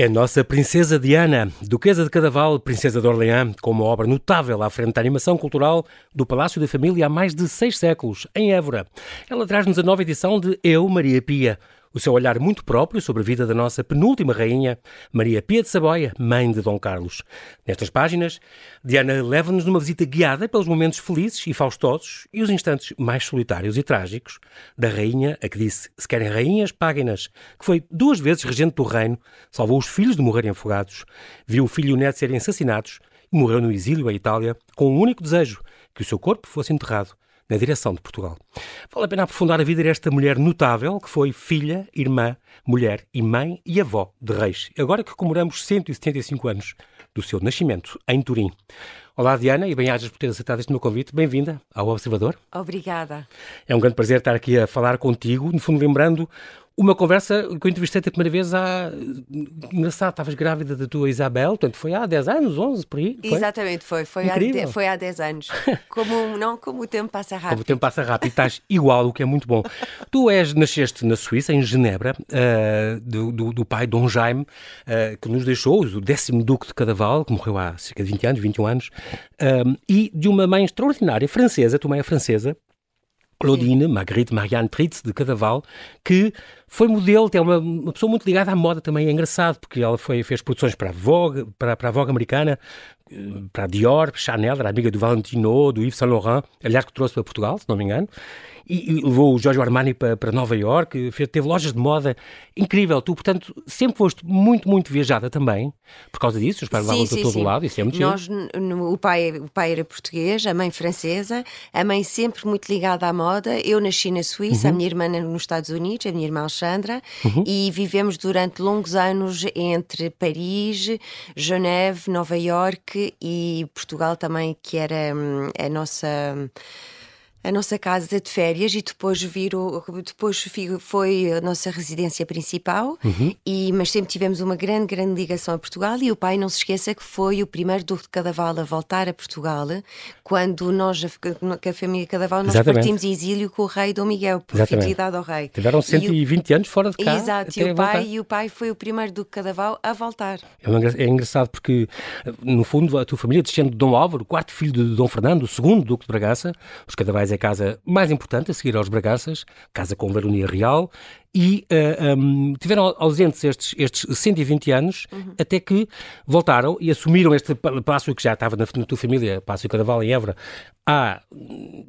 É a nossa Princesa Diana, Duquesa de Cadaval, Princesa de Orleans, com uma obra notável à frente da animação cultural do Palácio da Família há mais de seis séculos, em Évora. Ela traz-nos a nova edição de Eu, Maria Pia, o seu olhar muito próprio sobre a vida da nossa penúltima rainha, Maria Pia de Saboia, mãe de Dom Carlos. Nestas páginas, Diana leva-nos numa visita guiada pelos momentos felizes e faustosos e os instantes mais solitários e trágicos da rainha a que disse: se querem rainhas, paguem-nas, que foi duas vezes regente do reino, salvou os filhos de morrerem afogados, viu o filho e o neto serem assassinados e morreu no exílio à Itália com um único desejo: que o seu corpo fosse enterrado na direção de Portugal. Vale a pena aprofundar a vida desta mulher notável que foi filha, irmã, mulher e mãe e avó de reis. Agora que comemoramos 175 anos do seu nascimento em Turim. Olá, Diana, e bem-ajas por ter aceitado este meu convite. Bem-vinda ao Observador. Obrigada. É um grande prazer estar aqui a falar contigo, no fundo lembrando uma conversa que eu entrevistei a primeira vez há. Engraçado, estavas grávida da tua Isabel, portanto foi há 10 anos, 11 por aí. Foi? Exatamente, foi. Foi há, de, foi há 10 anos. Como, não como o tempo passa rápido. Como o tempo passa rápido, estás igual, o que é muito bom. tu és, nasceste na Suíça, em Genebra, uh, do, do, do, pai Dom Jaime, uh, que nos deixou, o décimo Duque de Cadaval, que morreu há cerca de 20 anos, 21 anos, uh, e de uma mãe extraordinária, francesa, tua mãe é francesa, Claudine, Marguerite Marianne Tritz, de Cadaval, que foi modelo, é uma, uma, pessoa muito ligada à moda também, é engraçado, porque ela foi, fez produções para a Vogue, para, para a Vogue americana, eh, para a Dior, Chanel, era amiga do Valentino, do Yves Saint Laurent, aliás que trouxe para Portugal, se não me engano, e, e levou o Giorgio Armani para, para Nova York, fez, teve lojas de moda, incrível, tu, portanto, sempre foste muito, muito viajada também, por causa disso, os pais levavam de todo sim. lado, isso é muito Nós, no, o, pai, o pai era português, a mãe francesa, a mãe sempre muito ligada à moda, eu nasci na Suíça, uhum. a minha irmã nos Estados Unidos, a minha irmã Alexandra, uhum. e vivemos durante longos anos entre Paris, Geneve, Nova York e Portugal também, que era hum, a nossa a nossa casa de férias e depois virou, depois foi a nossa residência principal, uhum. e, mas sempre tivemos uma grande, grande ligação a Portugal e o pai não se esqueça que foi o primeiro Duque de Cadaval a voltar a Portugal quando nós, que a família Cadaval, nós Exatamente. partimos em exílio com o rei Dom Miguel, por Exatamente. fidelidade ao rei. Tiveram 120 o, anos fora de cá. Exato, e o, pai, e o pai foi o primeiro Duque de Cadaval a voltar. É, é engraçado porque, no fundo, a tua família descende de Dom Álvaro, quarto filho de Dom Fernando, o segundo Duque de Bragança, os Cadavais é a casa mais importante a seguir aos Bragaças, casa com baronia real, e uh, eh, um, tiveram ausentes estes, estes 120 anos uhum. até que voltaram e assumiram este palácio que já estava na, na tua família, Palácio Cadaval em Évora, há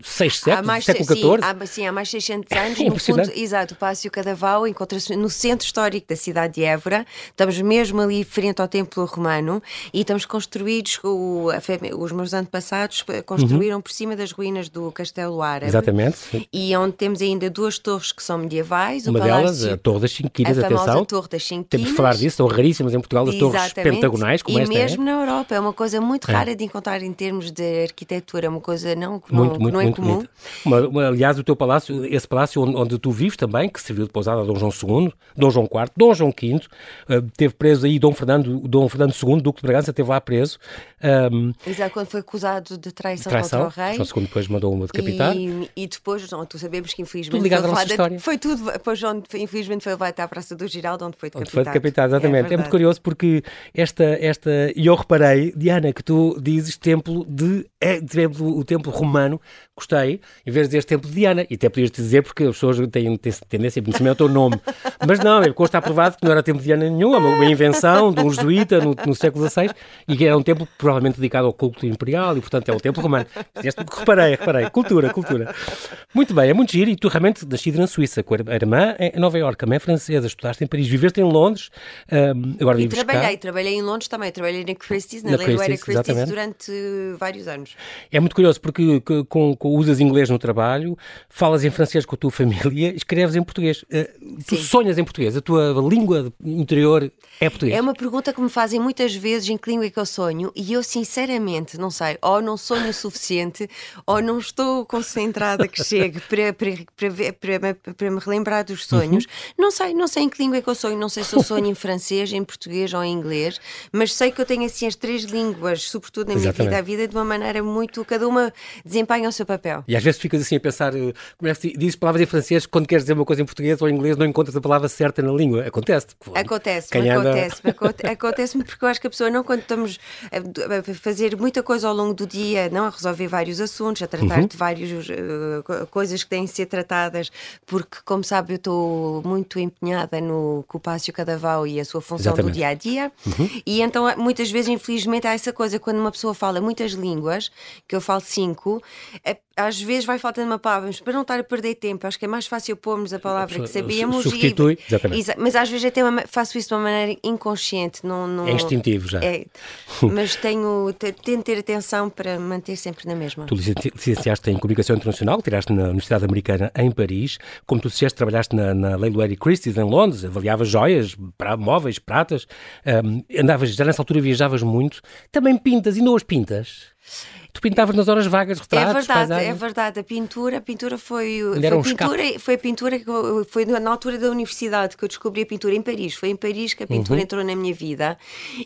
6 séculos, século XIV. Sim, há, sim, há mais 600 anos. É no fundo, exato, o Palácio Cadaval encontra-se no centro histórico da cidade de Évora. Estamos mesmo ali frente ao Templo Romano e estamos construídos, o, a, os meus antepassados construíram uhum. por cima das ruínas do Castelo Árabe. Exatamente. E onde temos ainda duas torres que são medievais. Uma delas, a Torre das Cinquinas, a atenção. Torre das. Temos de falar disso, são raríssimas em Portugal as torres pentagonais, como e esta E mesmo é. na Europa, é uma coisa muito é. rara de encontrar em termos de arquitetura, é uma coisa não, muito, não, muito, não é muito comum. Uma, aliás, o teu palácio, esse palácio onde, onde, tu vives também, que serviu de pousada a Dom João II, Dom João IV, Dom João V, uh, teve preso aí Dom Fernando, Dom Fernando II, Duque de Bragança, esteve lá preso. Um, Exato, quando foi acusado de traição, de traição contra o rei. João II depois mandou uma decapitar. E, e depois, não, tu sabemos que infelizmente... Tudo ligado à nossa história. Foi tudo, depois onde, infelizmente foi levado à Praça do Giraldo, onde foi decapitado. Onde foi decapitado, exatamente. É, é muito curioso porque esta, esta, e eu reparei, Diana, que tu dizes templo de, é, templo, o templo romano, gostei, em vez de dizer templo de Diana, e até podias dizer porque as pessoas têm, têm tendência a conhecer o teu nome, mas não, é está provado que não era templo de Diana nenhum, é uma invenção de um jesuíta no, no século XVI, e que era um templo provavelmente dedicado ao culto imperial, e portanto é um templo romano. Reparei, reparei, cultura, cultura. Muito bem, é muito giro, e tu realmente nascido na Suíça, com a irmã em Nova Iorque, a mãe é francesa, estudaste em Paris, viveste em Londres, um, agora e vives trabalhei, cá. trabalhei em Londres também, trabalhei na Christie's, na, na Christie's, Christie's durante vários anos. É muito curioso porque com, com, usas inglês no trabalho, falas em francês com a tua família, escreves em português. Uh, tu sonhas em português, a tua língua interior é português? É uma pergunta que me fazem muitas vezes em que língua é que eu sonho e eu sinceramente não sei, ou não sonho o suficiente ou não estou concentrada que chegue para, para, para, para, para me relembrar dos sonhos sonhos. Uhum. Não sei, não sei em que língua é que eu sonho, não sei se eu sonho em francês, em português ou em inglês, mas sei que eu tenho assim as três línguas, sobretudo na minha Exatamente. vida, a vida de uma maneira muito, cada uma desempenha o seu papel. E às vezes ficas assim a pensar, eh, como é que dizes palavras em francês, quando queres dizer uma coisa em português ou em inglês, não encontras a palavra certa na língua. Acontece-te. Acontece-me, acontece-me, acontece-me porque eu acho que a pessoa não, quando estamos a fazer muita coisa ao longo do dia, não a resolver vários assuntos, a tratar uhum. de várias uh, eh, coisas que têm de ser tratadas, porque, como sabe, eu estou muito empenhada no Copácio Cadaval e a sua função Exatamente. do dia a dia, uhum. e então muitas vezes, infelizmente, há essa coisa quando uma pessoa fala muitas línguas, que eu falo cinco, é às vezes vai faltando uma palavra, mas para não estar a perder tempo, acho que é mais fácil pormos a palavra que sabíamos. Substitui, e, exatamente. Mas às vezes até uma, faço isso de uma maneira inconsciente. Não, não, é instintivo já. É, mas tenho, tento ter atenção para manter sempre na mesma. Tu licenciaste em Comunicação Internacional, tiraste na Universidade Americana em Paris. Como tu disseste, trabalhaste na, na Leiloery Christie's em Londres, avaliavas joias, pra, móveis, pratas. Um, andavas, já nessa altura viajavas muito. Também pintas, e não as pintas? Tu pintavas nas horas vagas retratos, É verdade, paisagens. é verdade. A pintura, a pintura foi, foi, um pintura, foi a pintura que foi na altura da universidade que eu descobri a pintura em Paris. Foi em Paris que a pintura uhum. entrou na minha vida.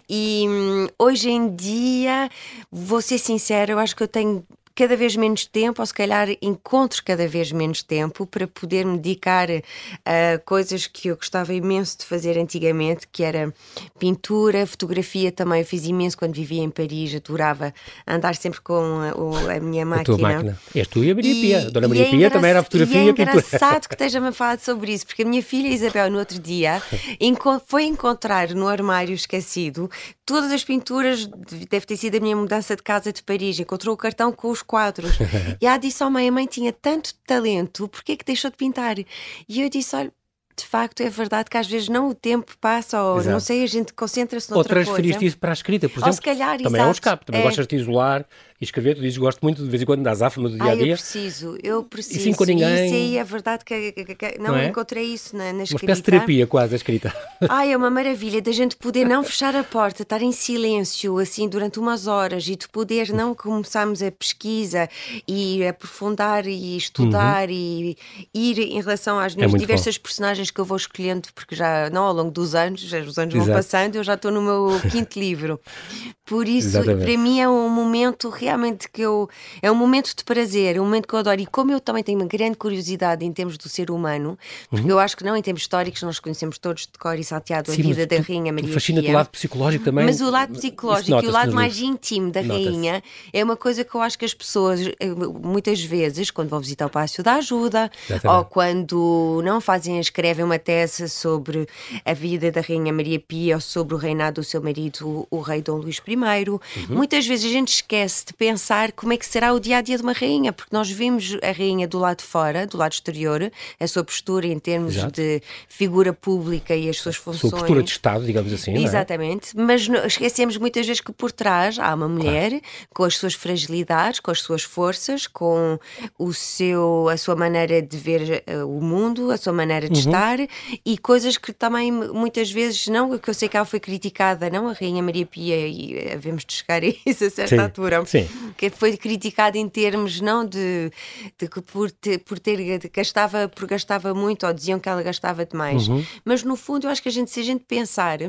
E hum, hoje em dia, vou ser sincera, eu acho que eu tenho cada vez menos tempo, ou se calhar encontro cada vez menos tempo para poder me dedicar a coisas que eu gostava imenso de fazer antigamente, que era pintura, fotografia também. Eu fiz imenso quando vivia em Paris, adorava andar sempre com a, a minha máquina. A tua máquina. És tu e a Maria Pia. A Dona Maria é Pia também era a fotografia e, é a pintura. É engraçado que esteja-me a falar sobre isso, porque a minha filha Isabel, no outro dia, foi encontrar no armário esquecido todas as pinturas, deve ter sido a minha mudança de casa de Paris, encontrou o cartão com os quadros. e ela disse: Oh, mãe, a mãe tinha tanto talento, porquê é que deixou de pintar? E eu disse: Olha, de facto é verdade que às vezes não o tempo passa, ou Exato. não sei, a gente concentra-se noutra coisa. Ou transferiste isso para a escrita, por exemplo. Ou se calhar, também exato. é um escape, também é. gostas de isolar e escrever, tu dizes gosto muito de vez em quando da azáfama do dia a dia. eu preciso, eu preciso. E sim com ninguém. Isso aí é verdade que, que, que não, não é? encontrei isso na, na escrita. Uma espécie de terapia quase a escrita. Ai, é uma maravilha da gente poder não fechar a porta, estar em silêncio assim durante umas horas e de poder não começarmos a pesquisa e aprofundar e estudar uhum. e ir em relação às é minhas é diversas bom. personagens que eu vou escolhendo, porque já não ao longo dos anos, já os anos Exato. vão passando, eu já estou no meu quinto livro. Por isso, Exatamente. para mim é um momento realmente que eu. É um momento de prazer, é um momento que eu adoro. E como eu também tenho uma grande curiosidade em termos do ser humano, porque uhum. eu acho que não em termos históricos, nós conhecemos todos de cor e salteado Sim, a vida da Rainha Maria Fascina-te o lado psicológico também. Mas o lado psicológico e o lado mais íntimo da Rainha é uma coisa que eu acho que as pessoas, eh, muitas vezes, quando vão visitar o Palácio da Ajuda, Exatamente. ou quando não fazem, escrevem uma tese sobre a vida da Rainha Maria Pia ou sobre o reinado do seu marido, o rei Dom Luís I, uhum. muitas vezes a gente esquece de pensar como é que será o dia a dia de uma rainha, porque nós vimos a rainha do lado de fora, do lado exterior, a sua postura em termos Exato. de figura pública e as suas funções. A sua postura de Estado, digamos assim. Exatamente, é? mas esquecemos muitas vezes que por trás há uma mulher claro. com as suas fragilidades, com as suas forças, com o seu, a sua maneira de ver uh, o mundo, a sua maneira de uhum. estar e coisas que também muitas vezes, não, que eu sei que ela foi criticada, não a Rainha Maria Pia, e havemos de chegar a isso a certa sim, altura, sim. que foi criticada em termos não de, de que por ter, por ter gastava, por gastava muito ou diziam que ela gastava demais, uhum. mas no fundo eu acho que a gente, se a gente pensar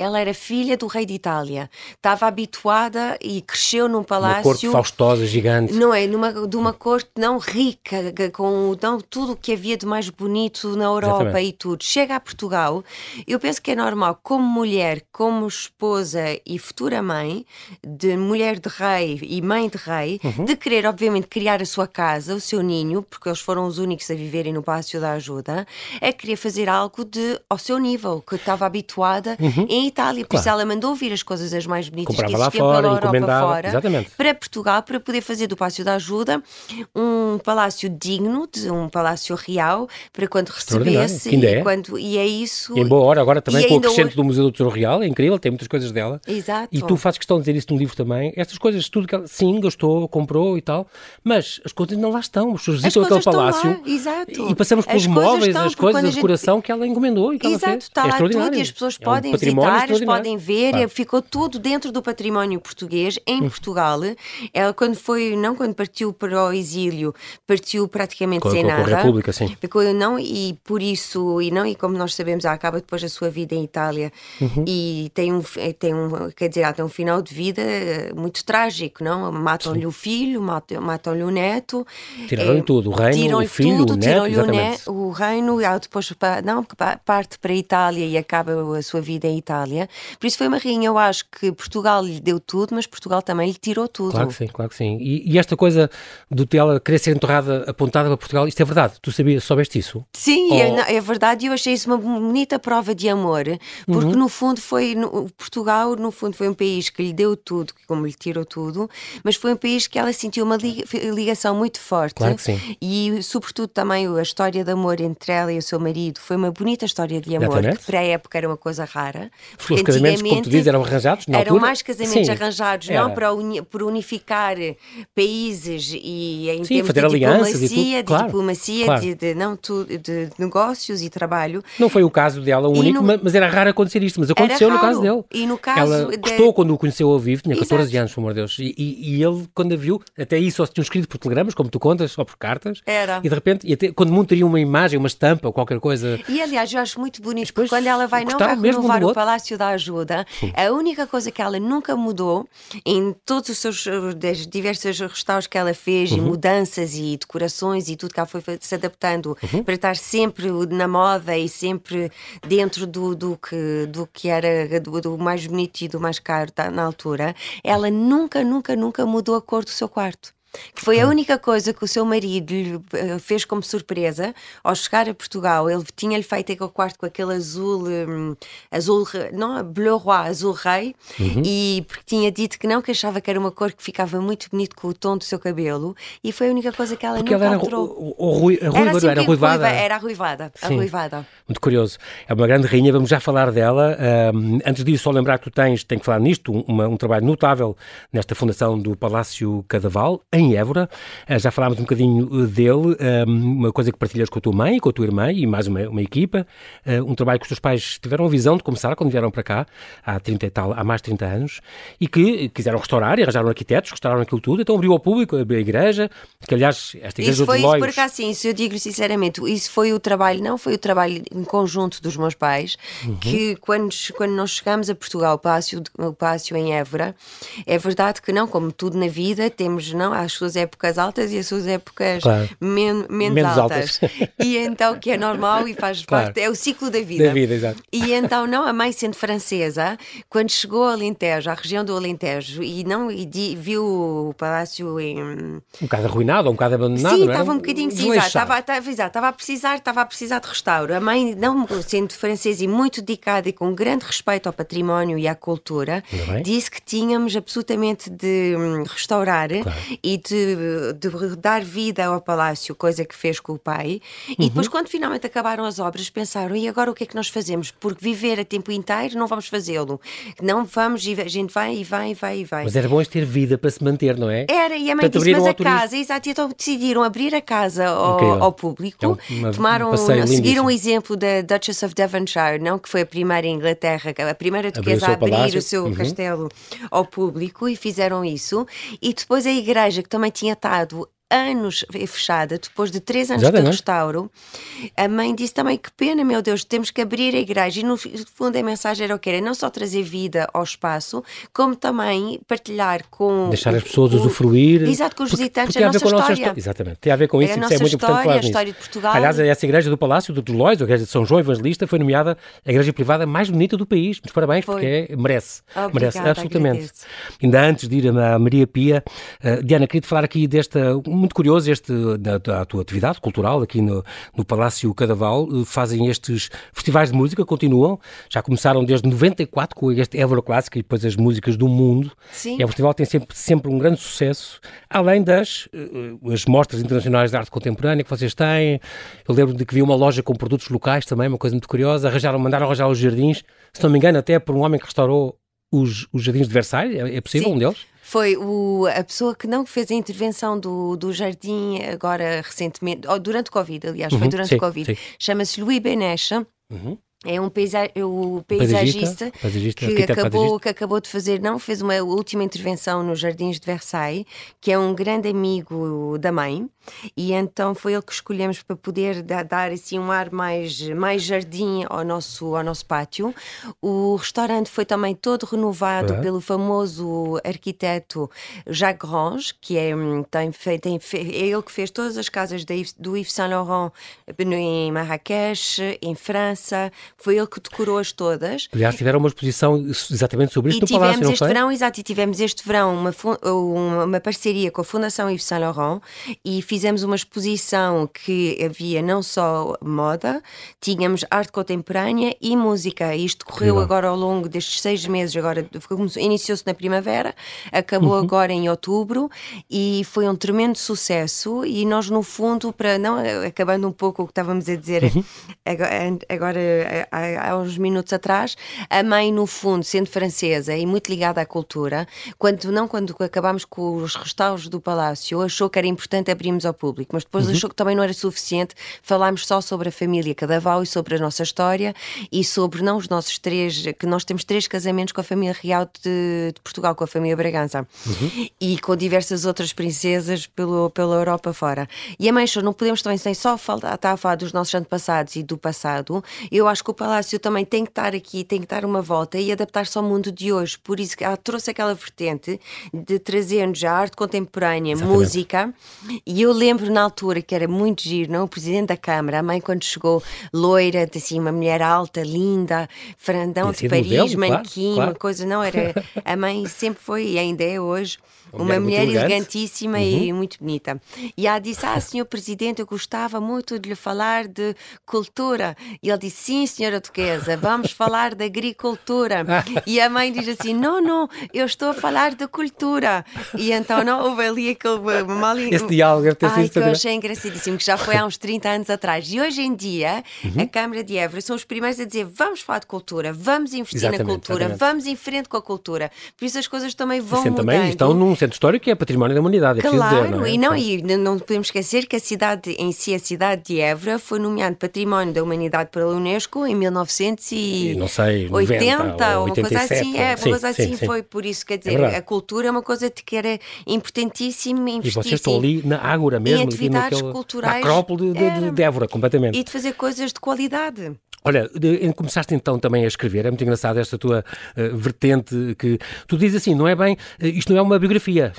ela era filha do rei de Itália. Estava habituada e cresceu num palácio. Uma corte faustosa, gigante. Não é? Numa, de uma corte não rica, com não, tudo o que havia de mais bonito na Europa Exatamente. e tudo. Chega a Portugal. Eu penso que é normal, como mulher, como esposa e futura mãe, de mulher de rei e mãe de rei, uhum. de querer, obviamente, criar a sua casa, o seu ninho, porque eles foram os únicos a viverem no Palácio da Ajuda, é querer fazer algo de, ao seu nível, que estava habituada uhum. em Itália. Por claro. isso ela mandou vir as coisas as mais bonitas Comprava que existiam fora, pela Europa fora Exatamente. para Portugal, para poder fazer do Palácio da Ajuda um palácio digno, de um palácio real, para quando recebesse. E, é. quando, e é isso. E em boa hora, agora também com o acrescento hoje... do Museu do Tesouro Real, é incrível, tem muitas coisas dela. Exato. E tu fazes questão de dizer isso no livro também. Estas coisas, tudo que ela, sim, gastou, comprou e tal, mas as coisas não lá estão. As pessoas visitam aquele palácio e passamos pelos móveis, as coisas, a decoração gente... que ela encomendou e que Exato, ela fez. está é lá tudo e as pessoas é podem um visitar podem ver, claro. ficou tudo dentro do património português em hum. Portugal. Ela quando foi, não quando partiu para o exílio, partiu praticamente com, sem com, nada. Com a República, sim. Ficou, não, e por isso, e não, e como nós sabemos, ela acaba depois a sua vida em Itália uhum. e tem um, tem um, quer dizer, ela tem um final de vida muito trágico, não? Matam-lhe o filho, matam-lhe o neto. Tiraram-lhe é, tudo, o reino, o filho, tudo, o neto, o, ne o reino, ela depois não, parte para a Itália e acaba a sua vida em Itália. Por isso foi uma rainha, eu acho que Portugal lhe deu tudo, mas Portugal também lhe tirou tudo. Claro que sim, claro que sim. E, e esta coisa do dela querer ser enterrada, apontada para Portugal, isto é verdade? Tu sabias, soubeste isso? Sim, Ou... é, é, verdade e eu achei isso uma bonita prova de amor, porque uhum. no fundo foi, no, Portugal no fundo foi um país que lhe deu tudo, como lhe tirou tudo, mas foi um país que ela sentiu uma ligação muito forte. Claro que sim. E sobretudo também a história de amor entre ela e o seu marido foi uma bonita história de amor, que para a época era uma coisa rara. Porque Os casamentos, como tu dizes, eram arranjados na Eram altura? mais casamentos Sim, arranjados, era. não para uni, por unificar países e em Sim, termos de diplomacia, de, claro, diplomacia claro. De, de, não, tu, de negócios e trabalho. Não foi o caso dela o único, no, mas era raro acontecer isto, mas aconteceu no caso dele. E no caso Ela gostou quando o conheceu ao vivo, tinha 14 Exato. anos, pelo amor de Deus, e, e, e, ele, quando a viu, até isso só se tinham escrito por telegramas, como tu contas, ou por cartas. Era. E de repente, e até, quando montaria uma imagem, uma estampa ou qualquer coisa. E aliás, eu acho muito bonito, porque quando ela vai, não vai renovar o Palácio da Ajuda, a única coisa que ela nunca mudou em todos os seus das diversas restauros que ela fez, uhum. e mudanças e decorações e tudo que ela foi se adaptando uhum. para estar sempre na moda e sempre dentro do, do, que, do que era do, do mais bonito e do mais caro na altura, ela nunca, nunca, nunca mudou a cor do seu quarto que foi a única coisa que o seu marido lhe eh, fez como surpresa ao chegar a Portugal. Ele tinha-lhe feito aquele quarto com aquele azul, um, azul, não, bleu roi, azul rei, uhum. e porque tinha dito que não, que achava que era uma cor que ficava muito bonito com o tom do seu cabelo, e foi a única coisa que ela porque nunca ela era alterou. O, o, o, era, era, era ruivada. Era a a. Muito curioso. É uma grande rainha, vamos já falar dela. Um, antes disso, só lembrar que tu tens, tenho que falar nisto, uma, um trabalho notável nesta fundação do Palácio Cadaval, em Évora. Uh, já falámos um bocadinho eh, dele, um, uma coisa que partilhas com a tua mãe, com a tua irmã e mais uma, uma equipa. Uh, um trabalho que os teus pais tiveram a visão de começar quando vieram para cá, há, 30 e tal, há mais de 30 anos, e que quiseram restaurar e arranjaram arquitetos, restauraram aquilo tudo, então abriu ao público a igreja, que aliás, esta igreja isso foi de Lois... Isso por acaso, sim, isso eu digo sinceramente, isso foi o trabalho, não foi o trabalho em conjunto dos meus pais, uhum. que quando, quando nós chegamos a Portugal, o Pácio, o Pácio em Évora, é verdade que não, como tudo na vida, temos não as suas épocas altas e as suas épocas claro. men menos, menos, altas. altas. E então, que é normal e faz claro. parte, é o ciclo da vida. Da vida, exato. E então, não, a mãe sendo francesa, quando chegou ao Alentejo, à região do Alentejo, e não e viu o palácio em... Um bocado arruinado, um bocado abandonado, Sim, é? estava um bocadinho, sim, estava, estava, estava a precisar, estava a precisar de restauro. A mãe, não sendo francesa e muito dedicada e com grande respeito ao património e à cultura, disse que tínhamos absolutamente de hum, restaurar claro. e de, de dar vida ao palácio, coisa que fez com o pai. Uhum. E depois, quando finalmente acabaram as obras, pensaram: e agora o que é que nós fazemos? Porque viver a tempo inteiro não vamos fazê-lo. Não vamos, a gente vai e vai e vai e vai. Mas era bom ter vida para se manter, não é? Era, e a mãe Portanto, disse: mas a casa, exato, então decidiram abrir a casa ao, ao público, é uma, tomaram, seguiram o exemplo da Duchess of Devonshire, não que foi a primeira em Inglaterra, a primeira duquesa a abrir palácio. o seu uhum. castelo ao público e fizeram isso. E depois a igreja, que também tinha estado anos fechada, depois de três anos de restauro, a mãe disse também que pena, meu Deus, temos que abrir a igreja. E no fundo a mensagem era o que era não só trazer vida ao espaço, como também partilhar com. Deixar as pessoas o, usufruir. Exato, com os visitantes porque, porque a, nossa a história. Exatamente, tem a ver com isso, é isso é muito história, importante falar a história nisso. de Portugal. Aliás, essa igreja do Palácio do Dolóis, a igreja de São João Evangelista, foi nomeada a igreja privada mais bonita do país. Muitos parabéns, foi. porque é, merece. Obrigada, merece, absolutamente. Agradeço. Ainda antes de ir a Maria Pia, uh, Diana, queria te falar aqui desta, muito curioso, este da, da tua atividade cultural aqui no, no Palácio Cadaval, eh, fazem estes festivais de música, continuam, já começaram desde 94 com este Évora Clássica e depois as músicas do mundo. Sim. E o festival tem sempre, sempre um grande sucesso, além das uh, as mostras internacionais de arte contemporânea que vocês têm. Eu lembro de que vi uma loja com produtos locais também, uma coisa muito curiosa. Arranjaram, mandaram arranjar os jardins, se não me engano, até por um homem que restaurou os, os jardins de Versailles, é, é possível Sim. um deles? Foi o, a pessoa que não fez a intervenção do, do jardim agora recentemente, ou durante o Covid, aliás, uhum, foi durante sim, o Covid. Chama-se Louis Benecha. Uhum. É um paisa o paisagista, paisagista, que, acabou, que acabou de fazer, não, fez uma última intervenção nos Jardins de Versailles, que é um grande amigo da mãe, e então foi ele que escolhemos para poder dar, dar assim um ar mais, mais jardim ao nosso, ao nosso pátio. O restaurante foi também todo renovado uhum. pelo famoso arquiteto Jacques Grange, que é, hum, tem, tem, é ele que fez todas as casas do Yves Saint Laurent em Marrakech, em França foi ele que decorou-as todas. Aliás, tiveram uma exposição exatamente sobre isto e no Palácio, não este verão, exato, e tivemos este verão uma, uma, uma parceria com a Fundação Yves Saint Laurent e fizemos uma exposição que havia não só moda, tínhamos arte contemporânea e música. Isto correu agora ao longo destes seis meses, agora iniciou-se na primavera, acabou uhum. agora em outubro e foi um tremendo sucesso e nós no fundo, para não acabando um pouco o que estávamos a dizer uhum. agora, agora há, há uns minutos atrás, a mãe, no fundo, sendo francesa e muito ligada à cultura, quando não quando acabámos com os restauros do palácio, achou que era importante abrirmos ao público, mas depois uhum. achou que também não era suficiente falarmos só sobre a família Cadaval e sobre a nossa história e sobre não os nossos três, que nós temos três casamentos com a família real de, de Portugal, com a família Bragança uhum. e com diversas outras princesas pelo, pela Europa fora. E a mãe achou, não podemos também sem só falar, estar a falar dos nossos antepassados e do passado, eu acho que o Palácio também tem que estar aqui, tem que dar uma volta e adaptar-se ao mundo de hoje. Por isso que ela trouxe aquela vertente de trazer-nos a arte contemporânea, Exatamente. música. E eu lembro na altura que era muito giro, não? O presidente da Câmara, a mãe quando chegou, loira, assim, uma mulher alta, linda, frandão de Paris, modelo, manequim, claro, uma coisa, não? Era, a mãe sempre foi, e ainda é hoje, uma, mulher, mulher elegantíssima uhum. e muito bonita. E ela disse: Ah, senhor presidente, eu gostava muito de lhe falar de cultura. E ele disse: Sim, senhora duquesa, vamos falar de agricultura. e a mãe diz assim: Não, não, eu estou a falar de cultura. E então não houve ali aquele mal. Esse diálogo deve ter Ai, que eu achei engraçadíssimo, que já foi há uns 30 anos atrás. E hoje em dia, uhum. a Câmara de Évora são os primeiros a dizer: Vamos falar de cultura, vamos investir exatamente, na cultura, exatamente. vamos em frente com a cultura. Por isso as coisas também vão mudando. também estão num centro histórico que é património da humanidade, é claro, dizer, não é? e não, e não podemos esquecer que a cidade em si, a cidade de Évora, foi nomeada Património da Humanidade pela Unesco em 1980 não sei, 90, ou, uma coisa assim, é, uma sim, coisa assim sim, sim. foi por isso, quer dizer, é a cultura é uma coisa que era importantíssima E vocês estão ali na Ágora mesmo, em atividades naquele, culturais, na Acrópole de, de, de Évora, completamente. E de fazer coisas de qualidade. Olha, começaste então também a escrever, é muito engraçado esta tua uh, vertente que tu dizes assim, não é bem, uh, isto não é uma biografia,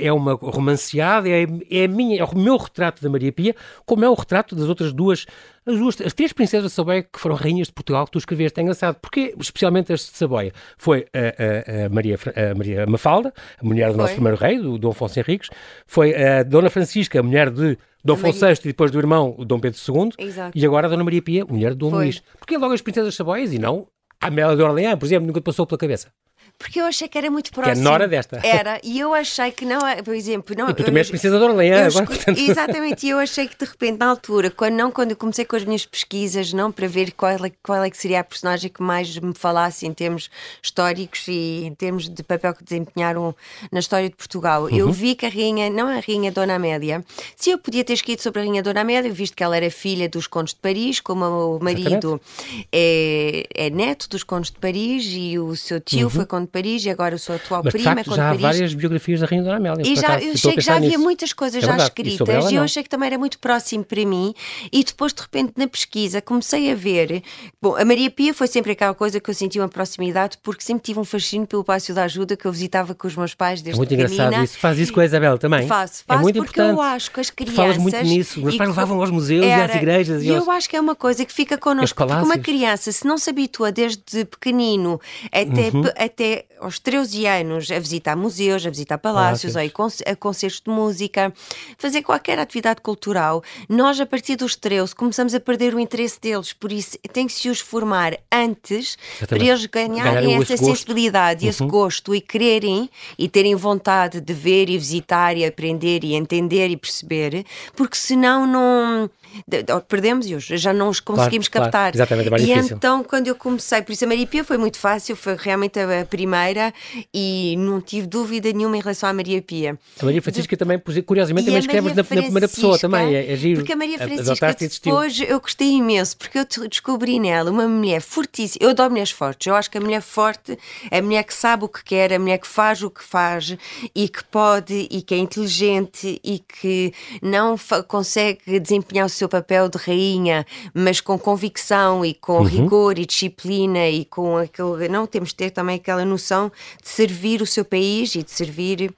é uma romanceada, é, é, minha, é o meu retrato da Maria Pia, como é o retrato das outras duas, as duas, as três princesas de Saboia que foram rainhas de Portugal que tu escreveste. É engraçado, porque especialmente as de Saboia foi a, a, a Maria, a Maria Mafalda, a mulher do foi. nosso primeiro rei, do Dom Afonso Henriques, foi a Dona Francisca, a mulher de Dom VI e depois do irmão, Dom Pedro II, Exato. e agora a Dona Maria Pia, mulher de Dom Foi. Luís. Porque logo as princesas Saboias e não a Amélia de Orleans, por exemplo, nunca passou pela cabeça. Porque eu achei que era muito próximo. Que é Nora desta. Era, e eu achei que não, por exemplo... Não, e tu também és princesa de Orleans agora, portanto... Exatamente, e eu achei que de repente, na altura, quando, não, quando eu comecei com as minhas pesquisas, não para ver qual é, qual é que seria a personagem que mais me falasse em termos históricos e em termos de papel que desempenharam na história de Portugal, uhum. eu vi que a rainha, não a rainha Dona Amélia, se eu podia ter escrito sobre a rainha Dona Amélia, visto que ela era filha dos condes de Paris, como o marido é, é, neto dos condes de Paris e o seu tio uhum. foi conde de Paris e agora o seu atual Mas, prima. De facto, já há várias biografias da Rainha Dona Amélia. E já, eu achei que já havia nisso. muitas coisas é já escritas e, e eu achei que também era muito próximo para mim. E depois, de repente, na pesquisa, comecei a ver. Bom, a Maria Pia foi sempre aquela coisa que eu senti uma proximidade, porque sempre tive um fascínio pelo Palácio da Ajuda que eu visitava com os meus pais desde É muito pequenina. engraçado isso. Faz isso com a Isabel também? Faço, faço é muito porque importante. eu acho que as crianças. falas muito nisso. Meus pais levavam aos museus era, e às igrejas. E, eu acho que é uma coisa que fica connosco. Porque uma criança, se não se habitua desde pequenino até, uhum. até aos 13 anos a visitar museus, a visitar palácios, palácios. a concertos de música, fazer qualquer atividade cultural. Nós, a partir dos 13, começamos a perder o interesse deles, por isso tem que se os formar antes Exatamente. para eles ganharem Ganharam essa sensibilidade, uhum. esse gosto e quererem e terem vontade de ver e visitar e aprender e entender e perceber, porque senão não perdemos e já não os conseguimos claro, captar. Claro, exatamente, é mais e difícil. então, quando eu comecei, por isso a Maria Pia foi muito fácil, foi realmente a, primeira e não tive dúvida nenhuma em relação à Maria Pia. A Maria Francisca de... também, curiosamente, também escreves na, na, primeira pessoa também, é, é giro. Porque a Maria Francisca depois eu gostei imenso, porque eu descobri nela uma mulher fortíssima. Eu adoro mulheres fortes, eu acho que a mulher forte é a mulher que sabe o que quer, a mulher que faz o que faz e que pode e que é inteligente e que não consegue desempenhar o seu papel de rainha, mas com convicção e com uhum. rigor e disciplina e com aquele. Não temos de ter também aquela noção de servir o seu país e de servir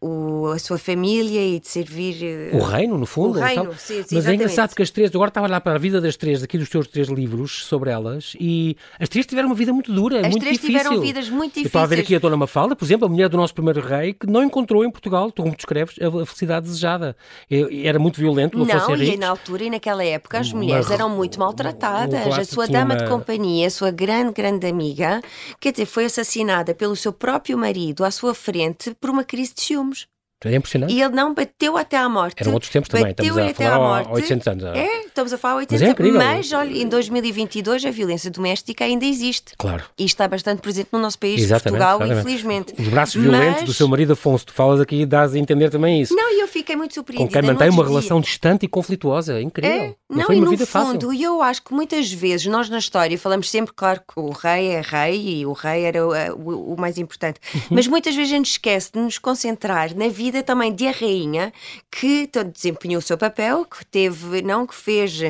o, a sua família e de servir. O reino, no fundo. O reino, sim, sim, Mas é engraçado que as três, agora estava a olhar para a vida das três, aqui dos teus três livros sobre elas, e as três tiveram uma vida muito dura, as muito difícil. As três tiveram vidas muito difíceis. Eu estou a ver aqui a Dona Mafalda, por exemplo, a mulher do nosso primeiro rei, que não encontrou em Portugal, tu como descreves, a felicidade desejada. Era muito violento, não e na altura e naquela época as mulheres eram muito maltratadas. a sua dama de companhia, a sua grande, grande amiga, quer dizer, foi assassinada pelo seu próprio marido à sua frente por uma crise de ciúmes. É impressionante. E ele não bateu até à morte. Eram outros tempos também, estamos a falar há 800 anos. É, estamos a falar há 800 anos. Mas, é mas, olha, em 2022 a violência doméstica ainda existe. Claro. E está bastante presente no nosso país, exatamente, Portugal, infelizmente. Os braços violentos mas... do seu marido Afonso, tu falas aqui e dás a entender também isso. Não, e eu fiquei muito surpreendida. Com quem mantém uma relação distante e conflituosa, incrível. É, não, não foi uma vida fundo, fácil. E eu acho que muitas vezes nós na história falamos sempre, claro, que o rei é rei e o rei era o, o, o mais importante. Uhum. Mas muitas vezes a gente esquece de nos concentrar na vida também de a rainha que desempenhou o seu papel, que teve, não que fez,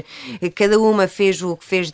cada uma fez o que fez,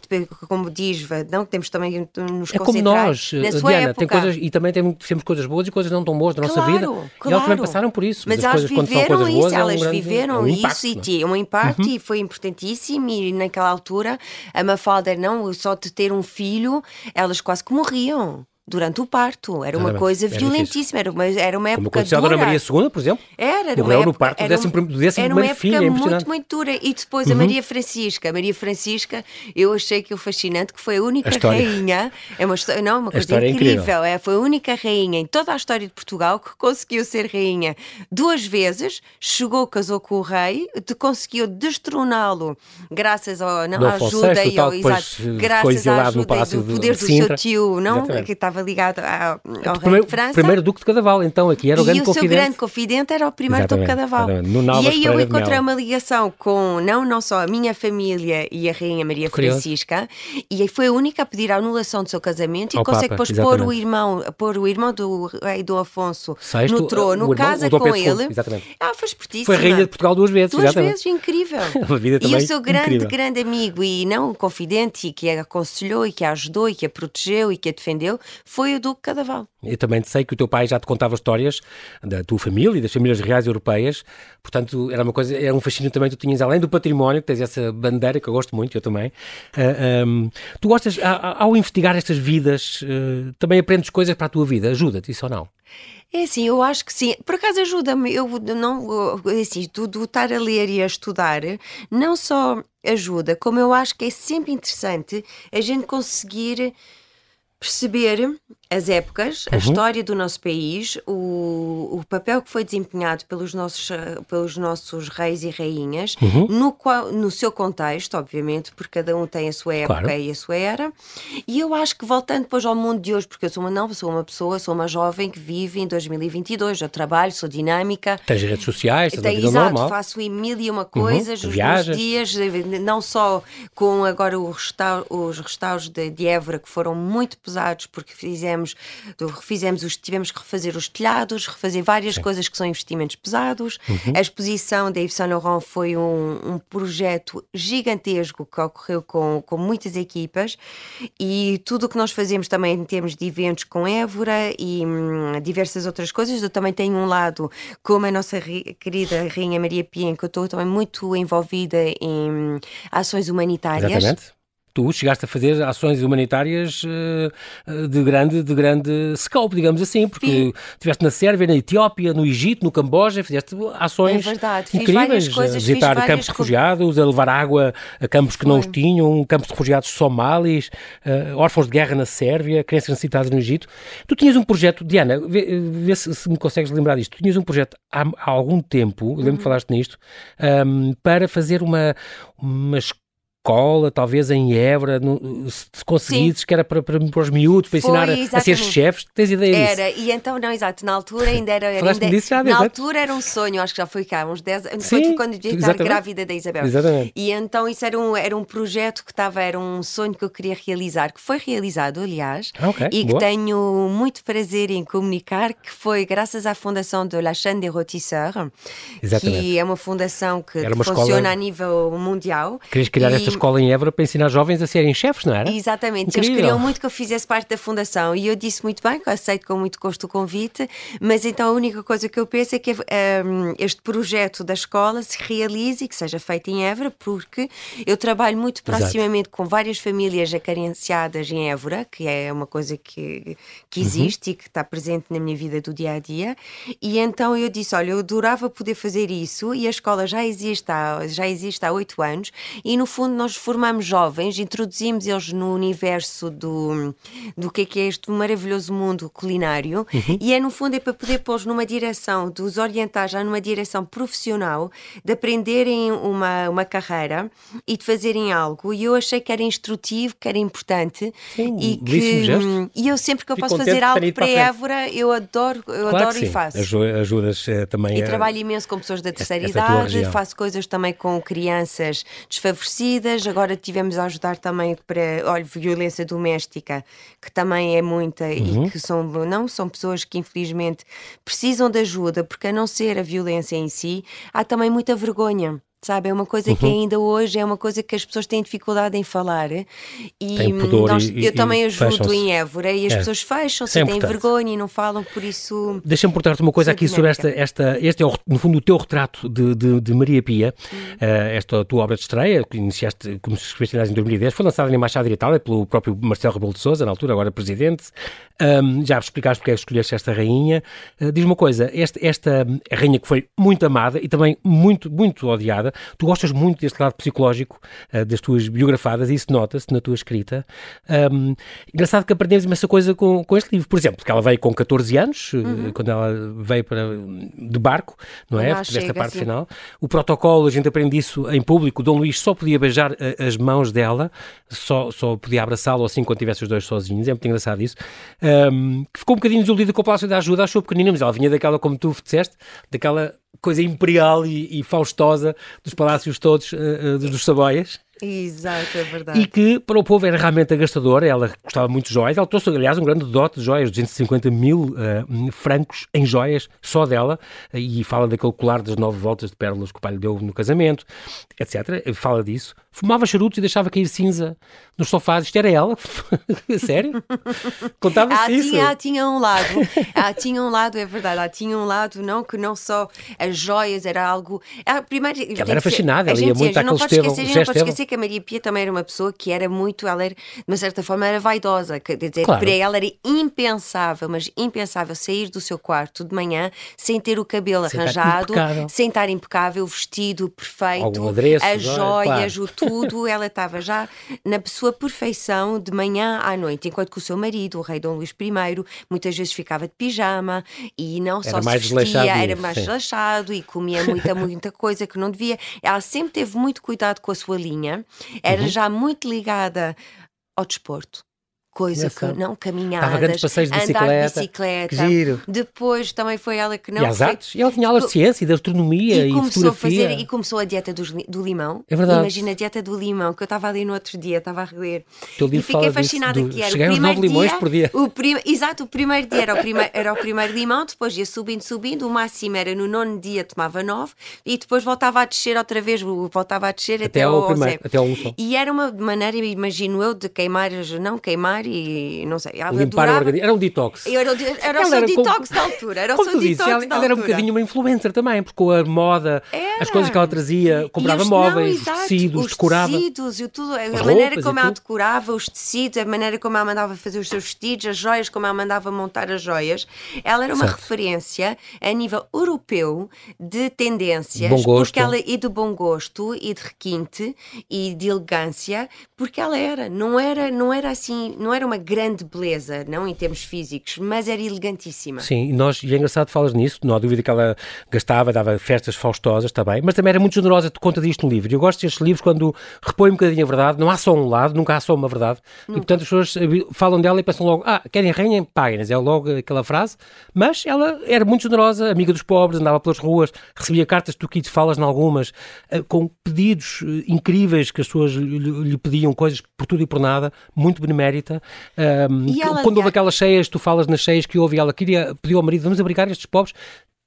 como diz, não que temos também nos é como nós, na sua Diana, época. tem coisas e também temos coisas boas e coisas não tão boas da nossa claro, vida. Claro. E elas também passaram por isso. Mas, mas elas coisas, viveram isso, boas, elas é um grande, viveram é um isso impacto, e um impacto uhum. e foi importantíssimo e naquela altura a Mafalda não só de ter um filho, elas quase que morriam durante o parto. Era uma coisa era violentíssima, era uma, era uma época Como aconteceu a Dona Maria II, por exemplo? Era, era Morreu no parto do décimo, do décimo era uma época filho, é muito, muito dura. E depois uhum. a Maria Francisca. A Maria Francisca, eu achei aquilo fascinante, que foi a única a rainha, é uma, não, uma coisa é incrível, é, foi a única rainha em toda a história de Portugal que conseguiu ser rainha duas vezes, chegou, casou com o rei, conseguiu destroná-lo graças ao, não, à ajuda e ao, exato, graças à ajuda e do poder do seu tio, não, Exatamente. que estava ligado ao, ao primeiro, rei de França. Primeiro Duque de Cadaval, então, aqui era o grande confidente. E o seu grande confidente era o primeiro Duque de Cadaval. E aí eu encontrei uma ligação com, não, não só a minha família e a Rainha Maria Curioso. Francisca, e foi a única a pedir a anulação do seu casamento e consegue depois pôr o irmão, pôr o irmão do rei do Afonso Sexto, no trono, irmão, casa com ele. Exatamente. Ah, foi espertíssima. Foi Rainha de Portugal duas vezes. Duas exatamente. vezes, incrível. e o seu grande, incrível. grande amigo e não confidente e que a aconselhou e que a ajudou e que a protegeu e que a defendeu foi o Duque Cadaval. Eu também sei que o teu pai já te contava histórias da tua família e das famílias reais europeias, portanto era uma coisa, era um fascínio também que tu tinhas, além do património, que tens essa bandeira que eu gosto muito, eu também. Uh, ah, um, tu gostas, ao investigar estas vidas, uh, também aprendes coisas para a tua vida, ajuda-te isso ou não? É assim, eu acho que sim. Por acaso ajuda-me. Eu não, é assim, do, do estar a ler e a estudar, não só ajuda, como eu acho que é sempre interessante a gente conseguir perceber as épocas, a uhum. história do nosso país, o, o papel que foi desempenhado pelos nossos, pelos nossos reis e rainhas, uhum. no, qual, no seu contexto, obviamente, porque cada um tem a sua época claro. e a sua era. E eu acho que voltando depois ao mundo de hoje, porque eu sou uma nova, sou uma pessoa, sou uma jovem que vive em 2022, eu trabalho, sou dinâmica. Tens redes sociais, tens vida exato, normal. faço mil e uma coisas, uhum. os dias, não só com agora restaur, os restauros de, de Évora, que foram muito pesados, porque fizemos fizemos, refizemos os, tivemos que refazer os telhados, refazer várias Sim. coisas que são investimentos pesados. Uhum. A exposição da Yves Saint Laurent foi um, um, projeto gigantesco que ocorreu com, com muitas equipas e tudo o que nós fazemos também em termos de eventos com Évora e hum, diversas outras coisas. Eu também tenho um lado, como a nossa querida Rainha Maria Pia, que eu estou também muito envolvida em hum, ações humanitárias. Exatamente tu chegaste a fazer ações humanitárias uh, de grande, de grande scope, digamos assim, porque Sim. estiveste na Sérvia, na Etiópia, no Egito, no Camboja, fizeste ações é verdade. incríveis, coisas, a visitar campos de refugiados, a levar água a campos que Foi. não os tinham, campos de refugiados somalis, uh, órfãos de guerra na Sérvia, crianças necessitadas no Egito. Tu tinhas um projeto, Diana, vê, vê se, se, me consegues lembrar disto, tu tinhas um projeto há, há algum tempo, lembro que uhum. falaste nisto, um, para fazer uma, uma escola, talvez em Évora, no, se conseguisses, Sim. que era para, para, para, os miúdos, para Foi, ensinar a, a, ser chefes, tens ideia disso? Era, e então, não, exato, na altura ainda era... era ainda, disso já, na altura era um sonho, acho que já foi cá, uns 10 anos, foi quando devia estar grávida da Isabel. Exatamente. E então isso era um, era um projeto que estava, era um sonho que eu queria realizar, que foi realizado, aliás, ah, okay. e Boa. que tenho muito prazer em comunicar, que foi graças à fundação de La Chaîne des Rôtisseurs, que é uma fundação que, que funciona escola... a nível mundial. Querias criar e... esta escola em Évora para ensinar jovens a serem chefes, não era? Exatamente. Incrível. Eles queriam muito que eu fizesse parte da fundação e eu disse muito bem, que aceito com muito gosto o convite, mas então a única coisa que eu penso é que um, este projeto da escola se realize e que seja feito em Évora, porque eu trabalho muito proximamente Exato. com várias famílias acarenciadas em Évora, que é uma coisa que, que uhum. existe uhum. e que está presente na minha vida do dia a dia, e então eu disse: olha, eu adorava poder fazer isso e a escola já existe há, já existe há oito anos e no fundo nós formamos jovens, introduzimos eles no universo do, do que é, que é este maravilhoso mundo culinário uhum. e é no fundo é para poder pôr numa direção, de os orientar já numa direção profissional, de aprenderem uma, uma carreira e de fazerem algo. E eu achei que era instrutivo, que era importante Sim, e que e eu sempre que eu Fico posso fazer algo para Évora, eu adoro, eu claro adoro e faço. Ajudas eh, também. E a... trabalho imenso com pessoas da terceira idade, faço coisas também com crianças desfavorecidas. Agora tivemos a ajudar também para, olha, violência doméstica, que também é muita uhum. e que são, não, são pessoas que infelizmente precisam de ajuda, porque a não ser a violência em si, há também muita vergonha. Sabe, é uma coisa uhum. que ainda hoje é uma coisa que as pessoas têm dificuldade em falar. E nós, e, eu e também ajudo em Évora e as é. pessoas fecham-se, é têm vergonha e não falam, por isso. Deixa-me portar-te uma coisa aqui sobre esta, esta. Este é, o, no fundo, o teu retrato de, de, de Maria Pia, uh, esta tua obra de estreia, que iniciaste, como se escreveste em 2010, foi lançada na Embaixada de Itália pelo próprio Marcelo Rebelo de Souza, na altura, agora presidente. Um, já explicaste porque é que escolheste esta rainha. Uh, diz uma coisa, esta, esta rainha que foi muito amada e também muito, muito odiada Tu gostas muito deste lado psicológico uh, das tuas biografadas e isso nota-se na tua escrita. Um, engraçado que aprendemos essa coisa com, com este livro. Por exemplo, que ela veio com 14 anos, eh, uhum. quando ela veio para, de barco, não é? Desta parte assim. final. O protocolo, a gente aprende isso em público. O Dom Luís só podia beijar eh, as mãos dela, só, só podia abraçá-lo assim quando tivesse os dois sozinhos. É muito engraçado isso. Um, que ficou um bocadinho desiludida com o Palácio da Ajuda, achou pequenina, mas ela vinha daquela, como tu disseste, daquela coisa imperial e, e faustosa dos palácios todos uh, uh, dos Saboias. Exato, é verdade. E que para o povo era realmente agastadora, ela gostava muito de joias, ela trouxe, aliás, um grande dote de joias, 250 mil uh, francos em joias, só dela, e fala daquele colar das nove voltas de pérolas que o pai lhe deu no casamento, etc. Fala disso. Fumava charutos e deixava cair cinza nos sofás. Isto era ela? Sério? Contava-se isso? Tinha, tinha um lado, ah, tinha um lado, é verdade, ela tinha um lado, não, que não só as joias era algo... Ah, primeiro, ela era fascinada, ela ia muito àquele Estevão. Esquecer, não pode esquecer que a Maria Pia também era uma pessoa que era muito, ela era, de uma certa forma, era vaidosa. Quer dizer, claro. para ela era impensável, mas impensável sair do seu quarto de manhã sem ter o cabelo sem arranjado, estar sem estar impecável, o vestido perfeito, adereço, as joias, claro. o tudo. ela estava já na sua perfeição de manhã à noite, enquanto que o seu marido, o rei Dom Luís I, muitas vezes ficava de pijama e não era só se vestia, era mais relaxado e comia muita, muita coisa que não devia. Ela sempre teve muito cuidado com a sua linha era uhum. já muito ligada ao desporto coisa que não caminhadas, grandes passeios de bicicleta, andar de bicicleta. Giro. Depois também foi ela que não e as artes, e ela tinha aulas de ciência e de astronomia e, e começou a fazer e começou a dieta do, do limão. É verdade. Imagina a dieta do limão que eu estava ali no outro dia, estava a reler. E fiquei fascinada disso, que era Cheguei o primeiro limões dia, por dia. O prim, exato, o primeiro dia era o primeiro, era o primeiro limão, depois ia subindo, subindo, o máximo era no nono dia tomava nove e depois voltava a descer outra vez, voltava a descer até, até ao, primeiro, até ao só. E era uma maneira, imagino eu, de queimar, não queimar e não sei Limpar adorava... o organismo. Era um detox. Era, era o seu era detox como... da altura. Era o seu detox ela, ela era um bocadinho uma influencer também, porque com a moda, era. as coisas que ela trazia, comprava os, móveis, não, tecidos, os decorava. tecidos e tudo, a maneira como ela decorava os tecidos, a maneira como ela mandava fazer os seus vestidos, as joias, como ela mandava montar as joias. Ela era uma certo. referência a nível europeu de tendências. Bom gosto. Porque ela, e de bom gosto, e de requinte, e de elegância, porque ela era, não era, não era assim, não não era uma grande beleza, não em termos físicos, mas era elegantíssima. Sim, e, nós, e é engraçado falas nisso, não há dúvida que ela gastava, dava festas faustosas também, mas também era muito generosa, te conta disto no livro. Eu gosto destes livros quando repõe um bocadinho a verdade, não há só um lado, nunca há só uma verdade, nunca. e portanto as pessoas falam dela e pensam logo, ah, querem rainha, paguem-nas, é logo aquela frase, mas ela era muito generosa, amiga dos pobres, andava pelas ruas, recebia cartas, tu aqui te falas em algumas, eh, com pedidos eh, incríveis que as pessoas lhe pediam coisas por tudo e por nada, muito benemérita. Um, quando houve aquelas cheias, tu falas nas cheias que houve, ela queria, pediu ao marido, vamos abrigar estes pobres,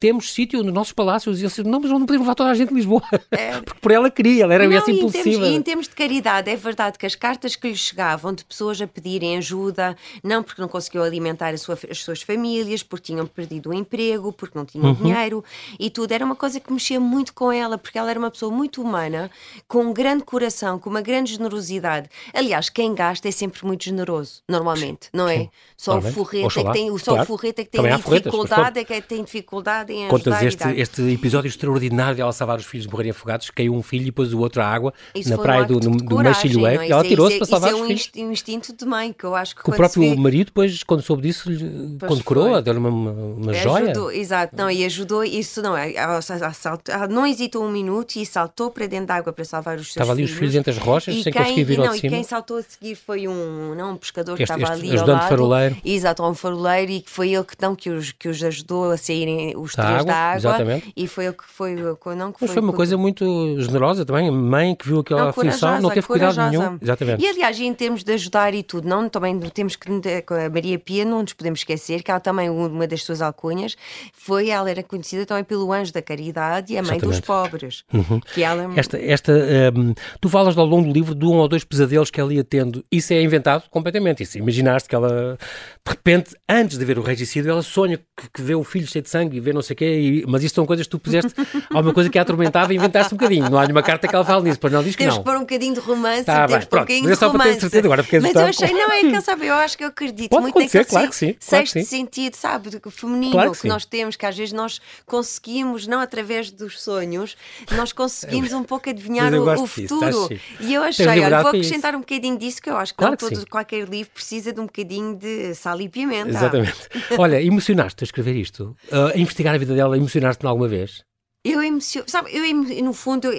temos sítio nos nossos palácios. E eles não, mas não podemos levar toda a gente de Lisboa. É. Porque por ela queria, ela era não, essa impulsiva. Em termos, e em termos de caridade, é verdade que as cartas que lhe chegavam de pessoas a pedirem ajuda, não porque não conseguiu alimentar sua, as suas famílias, porque tinham perdido o emprego, porque não tinham uhum. dinheiro e tudo, era uma coisa que mexia muito com ela, porque ela era uma pessoa muito humana, com um grande coração, com uma grande generosidade. Aliás, quem gasta é sempre muito generoso, normalmente, não é? Sim. Só o forreta é que tem, só claro. o forreta é que tem dificuldade, é que tem dificuldade em Contas este, este episódio extraordinário de ela salvar os filhos de morrerem afogados, caiu um filho e depois o outro à água isso na praia um do, Machilhoé, é? e ela tirou-se para salvar isso é um filhos. um instinto de mãe, que eu acho que, que o próprio vê... marido, depois, quando soube disso, condecorou, deu-lhe uma, uma joia. Ajudou, exato, não, e ajudou, isso não é, ela, ela não hesitou um minuto e saltou para dentro da água para salvar os seus Estava ali os filhos entre as rochas, sem quem, conseguir vir não, ao de cima. E quem saltou a seguir foi um, não, um pescador este, que estava este ali ajudante ao lado. faroleiro. Exato, um faroleiro e que foi ele que, não, que, os, que os ajudou a saírem os da água, da água. Exatamente. E foi o que foi, não que foi, foi uma coisa muito generosa também, a mãe que viu aquela não, aflição, não teve cuidado nenhum. Exatamente. E aliás, em termos de ajudar e tudo, não, também temos que, a Maria Pia, não nos podemos esquecer que ela também, uma das suas alcunhas, foi, ela era conhecida também pelo anjo da caridade e a mãe Exatamente. dos pobres. Uhum. Que ela... Esta, esta um, tu falas ao longo do livro de um ou dois pesadelos que ela ia tendo, isso é inventado completamente, isso, imaginaste que ela, de repente, antes de ver o regicídio, ela sonha que, que vê o filho cheio de sangue e vê não sei o quê, e, mas isso são coisas que tu puseste alguma coisa que a atormentava e inventaste um bocadinho. Não há nenhuma carta que ela fale nisso, pois não diz que temos não. Temos que pôr um bocadinho de romance, tá, temos que pôr um bocadinho de romance. Agora mas eu achei, não é que sabe, eu acho que eu acredito Pode muito acontecer, claro que sim. Claro sexto sentido, sabe, feminino claro que, que nós temos, que às vezes nós conseguimos, não através dos sonhos, nós conseguimos um pouco adivinhar o, o futuro. Disso, e eu achei, olha, vou acrescentar um bocadinho disso, que eu acho que, claro que todo, qualquer livro precisa de um bocadinho de sal e pimenta. Exatamente. olha, emocionaste a escrever isto? Uh, a investigar a vida dela, emocionaste-te alguma vez? Eu emociono, sabe, eu no fundo,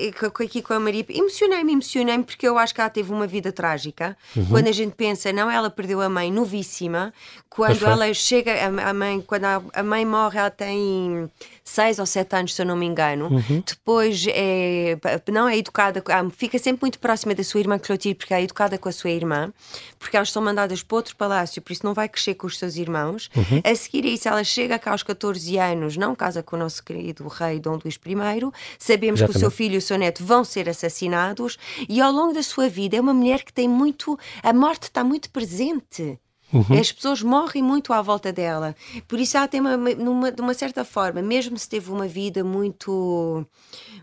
aqui com a Maria, emocionei-me, emocionei-me porque eu acho que ela teve uma vida trágica. Uhum. Quando a gente pensa, não, ela perdeu a mãe novíssima, quando ela chega, a mãe, quando a mãe morre, ela tem seis ou sete anos, se eu não me engano. Uhum. Depois é, não é educada, fica sempre muito próxima da sua irmã Clotilde, porque é educada com a sua irmã, porque elas são mandadas para outro palácio, por isso não vai crescer com os seus irmãos. Uhum. A seguir a isso, ela chega cá aos 14 anos, não casa com o nosso querido rei Dom Luís I. Sabemos Exatamente. que o seu filho e o seu neto vão ser assassinados, e ao longo da sua vida é uma mulher que tem muito. A morte está muito presente. Uhum. As pessoas morrem muito à volta dela. Por isso ela tem uma, numa, de uma certa forma, mesmo se teve uma vida muito,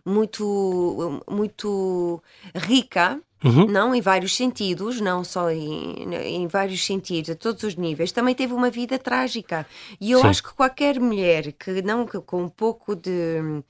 muito, muito rica, Uhum. não em vários sentidos, não só em, em vários sentidos, a todos os níveis, também teve uma vida trágica. E eu Sim. acho que qualquer mulher que não que com um pouco de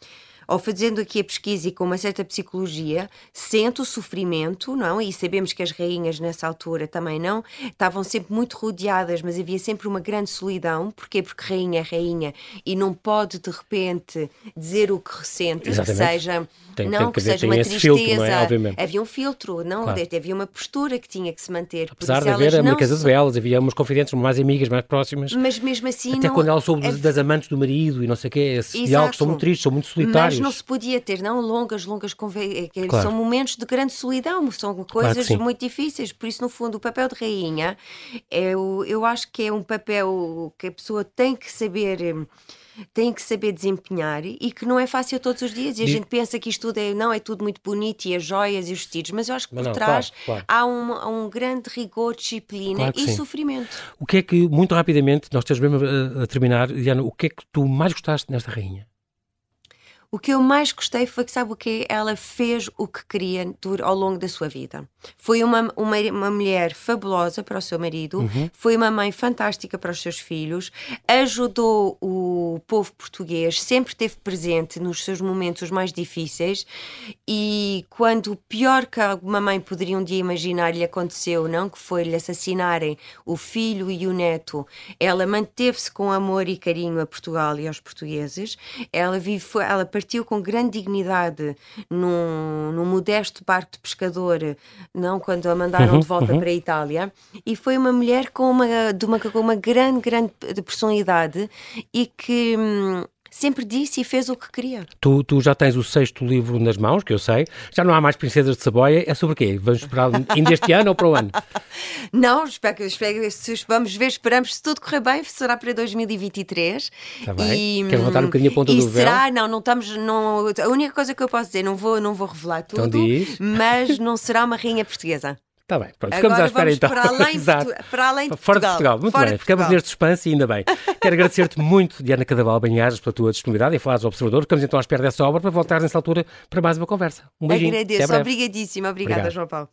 ou fazendo aqui a pesquisa e com uma certa psicologia, sente o sofrimento, não? E sabemos que as rainhas nessa altura também não, estavam sempre muito rodeadas, mas havia sempre uma grande solidão. Porquê? Porque rainha é rainha e não pode de repente dizer o que ressente, Exatamente. que seja tem, não tem que, que seja uma tristeza. Filtro, é? Havia um filtro, não, claro. havia uma postura que tinha que se manter. Apesar de haver a casa de belas, havia umas confidentes mais amigas, mais próximas. Mas mesmo assim. Até não, quando ela soube é... das amantes do marido e não sei o quê, esses diálogos são muito tristes, são muito solitários não se podia ter, não longas, longas conversas. Eh, claro. São momentos de grande solidão, são coisas claro muito difíceis. Por isso, no fundo, o papel de rainha, é o, eu acho que é um papel que a pessoa tem que saber tem que saber desempenhar e que não é fácil todos os dias. E a gente pensa que isto tudo é, não é tudo muito bonito e as joias e os vestidos, mas eu acho que por não, trás claro, claro. Há, um, um, grande rigor, disciplina claro e sim. sofrimento. O que é que, muito rapidamente, nós estamos mesmo a, a terminar, Diana, o que é que tu mais gostaste nesta rainha? O que eu mais gostei foi que, sabe o quê? Ela fez o que queria ao longo da sua vida. Foi uma, uma, uma mulher fabulosa para o seu marido, uhum. foi uma mãe fantástica para os seus filhos, ajudou o povo português, sempre esteve presente nos seus momentos mais difíceis e quando o pior que alguma mãe poderia um dia imaginar lhe aconteceu, não? Que foi lhe assassinarem o filho e o neto, ela manteve-se com amor e carinho a Portugal e aos portugueses. Ela, vive, ela partiu com grande dignidade num, num modesto barco de pescador, não quando a mandaram uhum, de volta uhum. para a Itália, e foi uma mulher com uma, de uma, com uma grande, grande personalidade e que hum, sempre disse e fez o que queria. Tu, tu já tens o sexto livro nas mãos, que eu sei. Já não há mais Princesas de Saboia. É sobre o quê? Vamos esperar ainda este ano ou para o ano? Não, espero, espero, vamos ver, esperamos. Se tudo correr bem, será para 2023. Está bem. E, Quero voltar um bocadinho a ponta do será, véu? não, não estamos. Não, a única coisa que eu posso dizer, não vou, não vou revelar então tudo, então mas não será uma rainha portuguesa. Está bem, pronto, ficamos Agora à espera então. Para além, Exato. para além de Fora Portugal. de Portugal, muito Fora bem. Ficamos neste suspense e ainda bem. Quero agradecer-te muito, Diana Cadaval Banhares, pela tua disponibilidade em falar do Observador. Ficamos então à espera dessa obra para voltar nessa altura para mais uma conversa. Um beijinho. Agradeço, obrigadíssima. Obrigada, Obrigado. João Paulo.